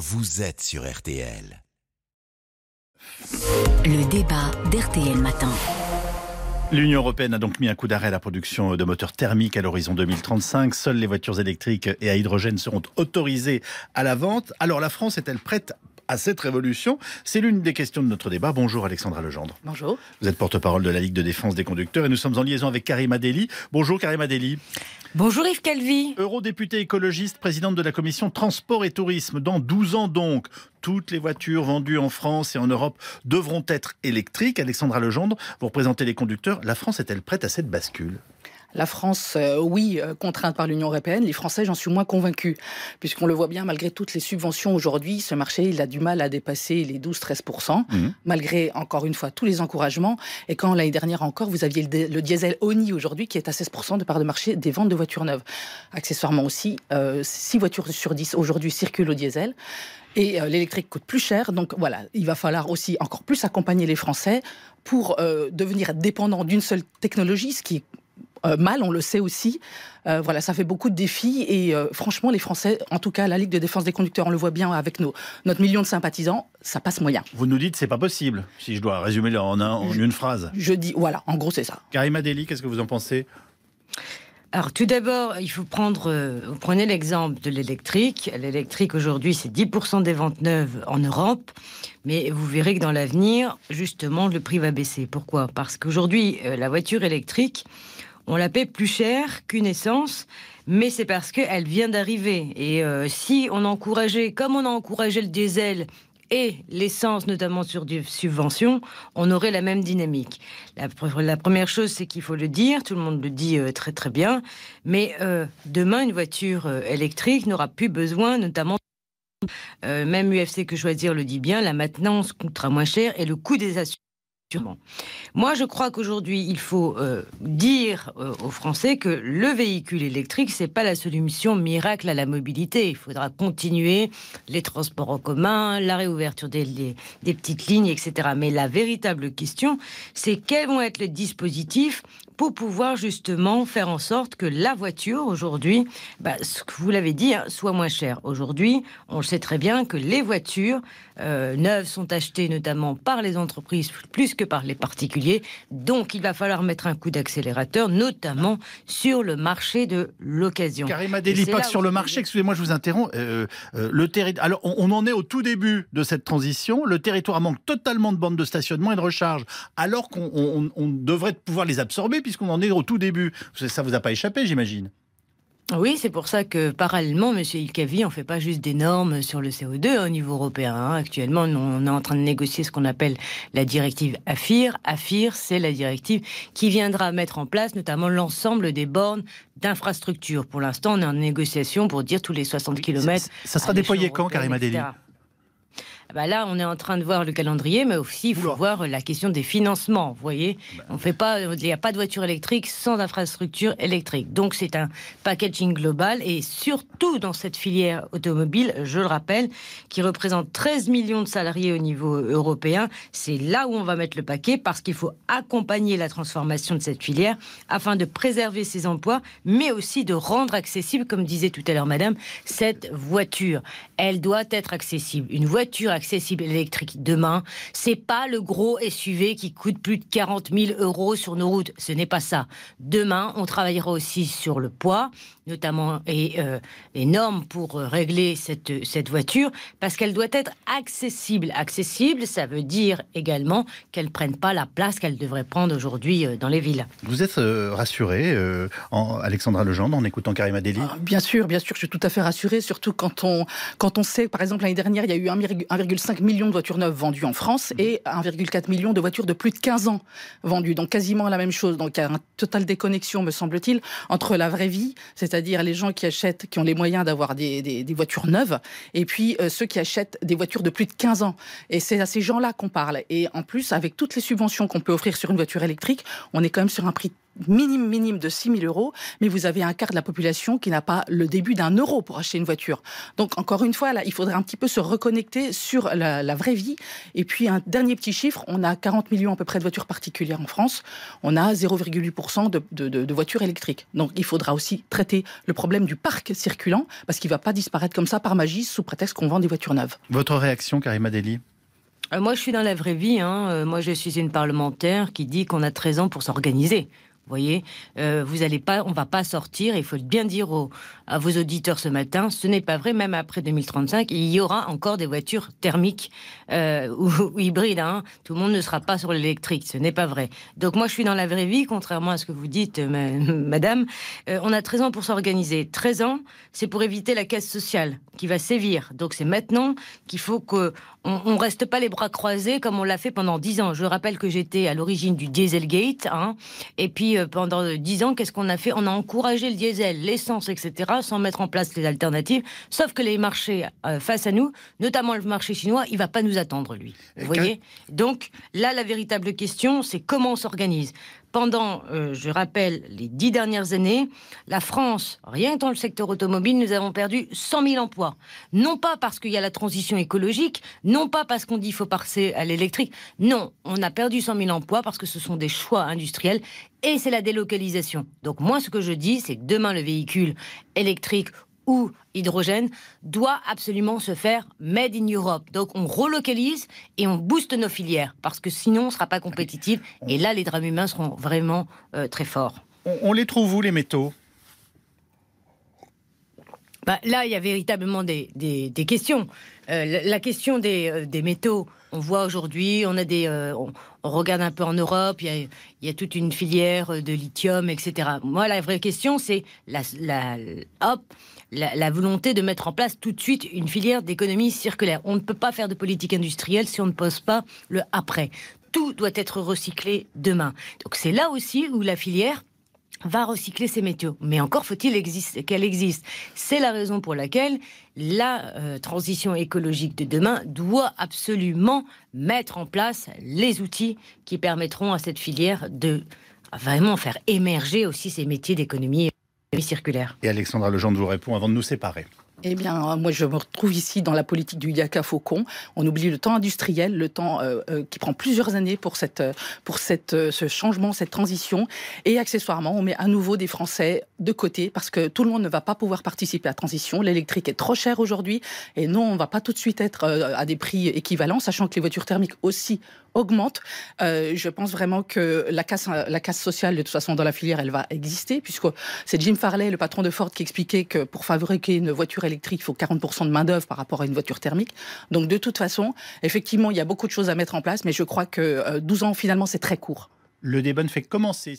vous êtes sur RTL. Le débat d'RTL Matin. L'Union européenne a donc mis un coup d'arrêt à la production de moteurs thermiques à l'horizon 2035. Seules les voitures électriques et à hydrogène seront autorisées à la vente. Alors la France est-elle prête à cette révolution C'est l'une des questions de notre débat. Bonjour Alexandra Legendre. Bonjour. Vous êtes porte-parole de la Ligue de défense des conducteurs et nous sommes en liaison avec Karima Deli. Bonjour Karima Deli. Bonjour Yves Calvi. Eurodéputée écologiste, présidente de la commission Transport et Tourisme. Dans 12 ans donc, toutes les voitures vendues en France et en Europe devront être électriques. Alexandra Legendre, vous représentez les conducteurs. La France est-elle prête à cette bascule? La France, euh, oui, euh, contrainte par l'Union européenne. Les Français, j'en suis moins convaincu, puisqu'on le voit bien, malgré toutes les subventions aujourd'hui, ce marché, il a du mal à dépasser les 12-13%, mhm. malgré, encore une fois, tous les encouragements. Et quand l'année dernière encore, vous aviez le, diesel ONI aujourd'hui, qui est à 16% de part de marché des ventes de voitures neuves. Accessoirement aussi, 6 euh, voitures sur 10 aujourd'hui circulent au diesel. Et l'électrique coûte plus cher, donc voilà, il va falloir aussi encore plus accompagner les Français pour devenir dépendants d'une seule technologie, ce qui est euh, mal, on le sait aussi. Euh, voilà, ça fait beaucoup de défis et euh, franchement, les Français, en tout cas la Ligue de défense des conducteurs, on le voit bien avec nos, notre million de sympathisants, ça passe moyen. Vous nous dites c'est pas possible, si je dois résumer en, en une phrase. Je dis, voilà, en gros c'est ça. Karima Deli, qu'est-ce que vous en pensez? Alors tout d'abord, il faut prendre, vous prenez l'exemple de l'électrique. L'électrique aujourd'hui, c'est 10% des ventes neuves en Europe, mais vous verrez que dans l'avenir, justement, le prix va baisser. Pourquoi? Parce qu'aujourd'hui, la voiture électrique, on la paie plus cher qu'une essence, mais c'est parce qu'elle vient d'arriver. Et euh, si on encourageait, comme on a encouragé le diesel et l'essence, notamment sur des subventions, on aurait la même dynamique. La, première chose, c'est qu'il faut le dire, tout le monde le dit euh, très très bien, mais euh, demain, une voiture électrique n'aura plus besoin, notamment même UFC que choisir le dit bien, la maintenance coûtera moins cher et le coût des assurances moi, je crois qu'aujourd'hui, il faut euh, dire euh, aux Français que le véhicule électrique, c'est pas la solution miracle à la mobilité. Il faudra continuer les transports en commun, la réouverture des, petites lignes, etc. Mais la véritable question, c'est quels vont être les dispositifs pour pouvoir justement faire en sorte que la voiture aujourd'hui, bah, ce que vous l'avez dit, hein, soit moins chère. Aujourd'hui, on sait très bien que les voitures euh, neuves sont achetées notamment par les entreprises plus par les particuliers. Donc, il va falloir mettre un coup d'accélérateur, notamment sur le marché de l'occasion. Karima Deli, pas sur le marché, excusez-moi, je vous interromps. Euh, euh, le Alors, on, en est au tout début de cette transition. Le territoire manque totalement de bandes de stationnement et de recharge, alors qu'on devrait pouvoir les absorber puisqu'on en est au tout début. Ça vous a pas échappé, j'imagine. Oui, c'est pour ça que parallèlement, M. Ilkavi, on fait pas juste des normes sur le CO2 hein, au niveau européen. Hein. Actuellement, on est en train de négocier ce qu'on appelle la directive AFIR. AFIR, c'est la directive qui viendra mettre en place notamment l'ensemble des bornes d'infrastructure. Pour l'instant, on est en négociation pour dire tous les 60 km. Ça, sera déployé quand, Karim Adeli bah là, on est en train de voir le calendrier, mais aussi il faut voir la question des financements. Vous voyez, bah. on fait pas, il n'y a pas de voiture électrique sans infrastructure électrique. Donc c'est un packaging global et surtout dans cette filière automobile, je le rappelle, qui représente 13 millions de salariés au niveau européen. C'est là où on va mettre le paquet parce qu'il faut accompagner la transformation de cette filière afin de préserver ses emplois, mais aussi de rendre accessible, comme disait tout à l'heure Madame, cette voiture. Elle doit être accessible. Une voiture accessible électrique demain, c'est pas le gros SUV qui coûte plus de 40 000 euros sur nos routes. Ce n'est pas ça. Demain, on travaillera aussi sur le poids, notamment et euh, les normes pour euh, régler cette, cette voiture, parce qu'elle doit être accessible. Accessible, ça veut dire également qu'elle prenne pas la place qu'elle devrait prendre aujourd'hui euh, dans les villes. Vous êtes rassuré, en, Alexandra Legendre, en écoutant Karima Deli ah, Bien sûr, bien sûr, je suis tout à fait rassuré, surtout quand on, quand on sait, par exemple, l'année dernière, il y a eu 1,5 million de voitures neuves vendues en France mmh. et 1,4 million de voitures de plus de 15 ans vendues. Donc quasiment la même chose. Donc il y a un total déconnexion, me semble-t-il, entre la vraie vie, c'est-à-dire c'est-à-dire les gens qui achètent, qui ont les moyens d'avoir des, voitures neuves, et puis euh, ceux qui achètent des voitures de plus de 15 ans. Et c'est à ces gens-là qu'on parle. Et en plus, avec toutes les subventions qu'on peut offrir sur une voiture électrique, on est quand même sur un prix minime, minime de 6 000 euros, mais vous avez un quart de la population qui n'a pas le début d'un euro pour acheter une voiture. Donc, encore une fois, là, il faudrait un petit peu se reconnecter sur la, vraie vie. Et puis, un dernier petit chiffre, on a 40 millions à peu près de voitures particulières en France. On a 0,8% de, de, voitures électriques. Donc, il faudra aussi traiter le problème du parc circulant, parce qu'il ne va pas disparaître comme ça par magie sous prétexte qu'on vend des voitures neuves. Votre réaction, Karima Deli? Euh, moi, je suis dans la vraie vie. Hein. Euh, moi, je suis une parlementaire qui dit qu'on a 13 ans pour s'organiser. Voyez, euh, vous allez pas, on va pas sortir. Il faut bien dire à vos auditeurs ce matin, ce n'est pas vrai. Même après 2035, il y aura encore des voitures thermiques euh, ou, hybrides. Hein. Tout le monde ne sera pas sur l'électrique. Ce n'est pas vrai. Donc moi, je suis dans la vraie vie, contrairement à ce que vous dites, Madame. Euh, on a 13 ans pour s'organiser. 13 ans, c'est pour éviter la caisse sociale qui va sévir. Donc c'est maintenant qu'il faut que on, reste pas les bras croisés comme on l'a fait pendant 10 ans. Je rappelle que j'étais à l'origine du Dieselgate, hein, et puis euh, pendant dix ans, qu'est-ce qu'on a fait? On a encouragé le diesel, l'essence, etc., sans mettre en place les alternatives. Sauf que les marchés euh, face à nous, notamment le marché chinois, il va pas nous attendre, lui. Vous voyez? Donc là, la véritable question, c'est comment on s'organise? Pendant, euh, je rappelle, les dix dernières années, la France, rien que dans le secteur automobile, nous avons perdu 100 000 emplois. Non pas parce qu'il y a la transition écologique, non pas parce qu'on dit qu'il faut passer à l'électrique. Non, on a perdu 100 000 emplois parce que ce sont des choix industriels et c'est la délocalisation. Donc moi, ce que je dis, c'est que demain, le véhicule électrique ou hydrogène doit absolument se faire made in Europe. Donc on relocalise et on booste nos filières parce que sinon on ne sera pas compétitif. Et là, les drames humains seront vraiment euh, très forts. On, les trouve où les métaux? Bah, Là, il y a véritablement des, questions. Euh, la, question euh, des, métaux, on voit aujourd'hui, on a des, on, regarde un peu en Europe, il y, a, toute une filière de lithium, etc. Moi, la vraie question, c'est la, la, la, volonté de mettre en place tout de suite une filière d'économie circulaire. On ne peut pas faire de politique industrielle si on ne pose pas le après. Tout doit être recyclé demain. Donc c'est là aussi où la filière va recycler ses métaux. Mais encore faut-il qu'elle existe. C'est la raison pour laquelle la euh, transition écologique de demain doit absolument mettre en place les outils qui permettront à cette filière de vraiment faire émerger aussi ces métiers d'économie circulaire. Et Alexandra Legendre vous répond avant de nous séparer. Eh bien, moi, je me retrouve ici dans la politique du Yaka Faucon. On oublie le temps industriel, le temps euh, euh, qui prend plusieurs années pour, cette, pour cette, euh, ce changement, cette transition. Et accessoirement, on met à nouveau des Français de côté parce que tout le monde ne va pas pouvoir participer à la transition. L'électrique est trop cher aujourd'hui. Et non, on ne va pas tout de suite être à des prix équivalents, sachant que les voitures thermiques aussi augmentent. je pense vraiment que la casse, la casse sociale, de toute façon, dans la filière, elle va exister, puisque c'est Jim Farley, le patron de Ford, qui expliquait que pour fabriquer une voiture électrique, il faut 40% de main-d'œuvre par rapport à une voiture thermique. Donc, de toute façon, effectivement, il y a beaucoup de choses à mettre en place, mais je crois que 12 euh, ans, finalement, c'est très court. Le débat ne fait que commencer.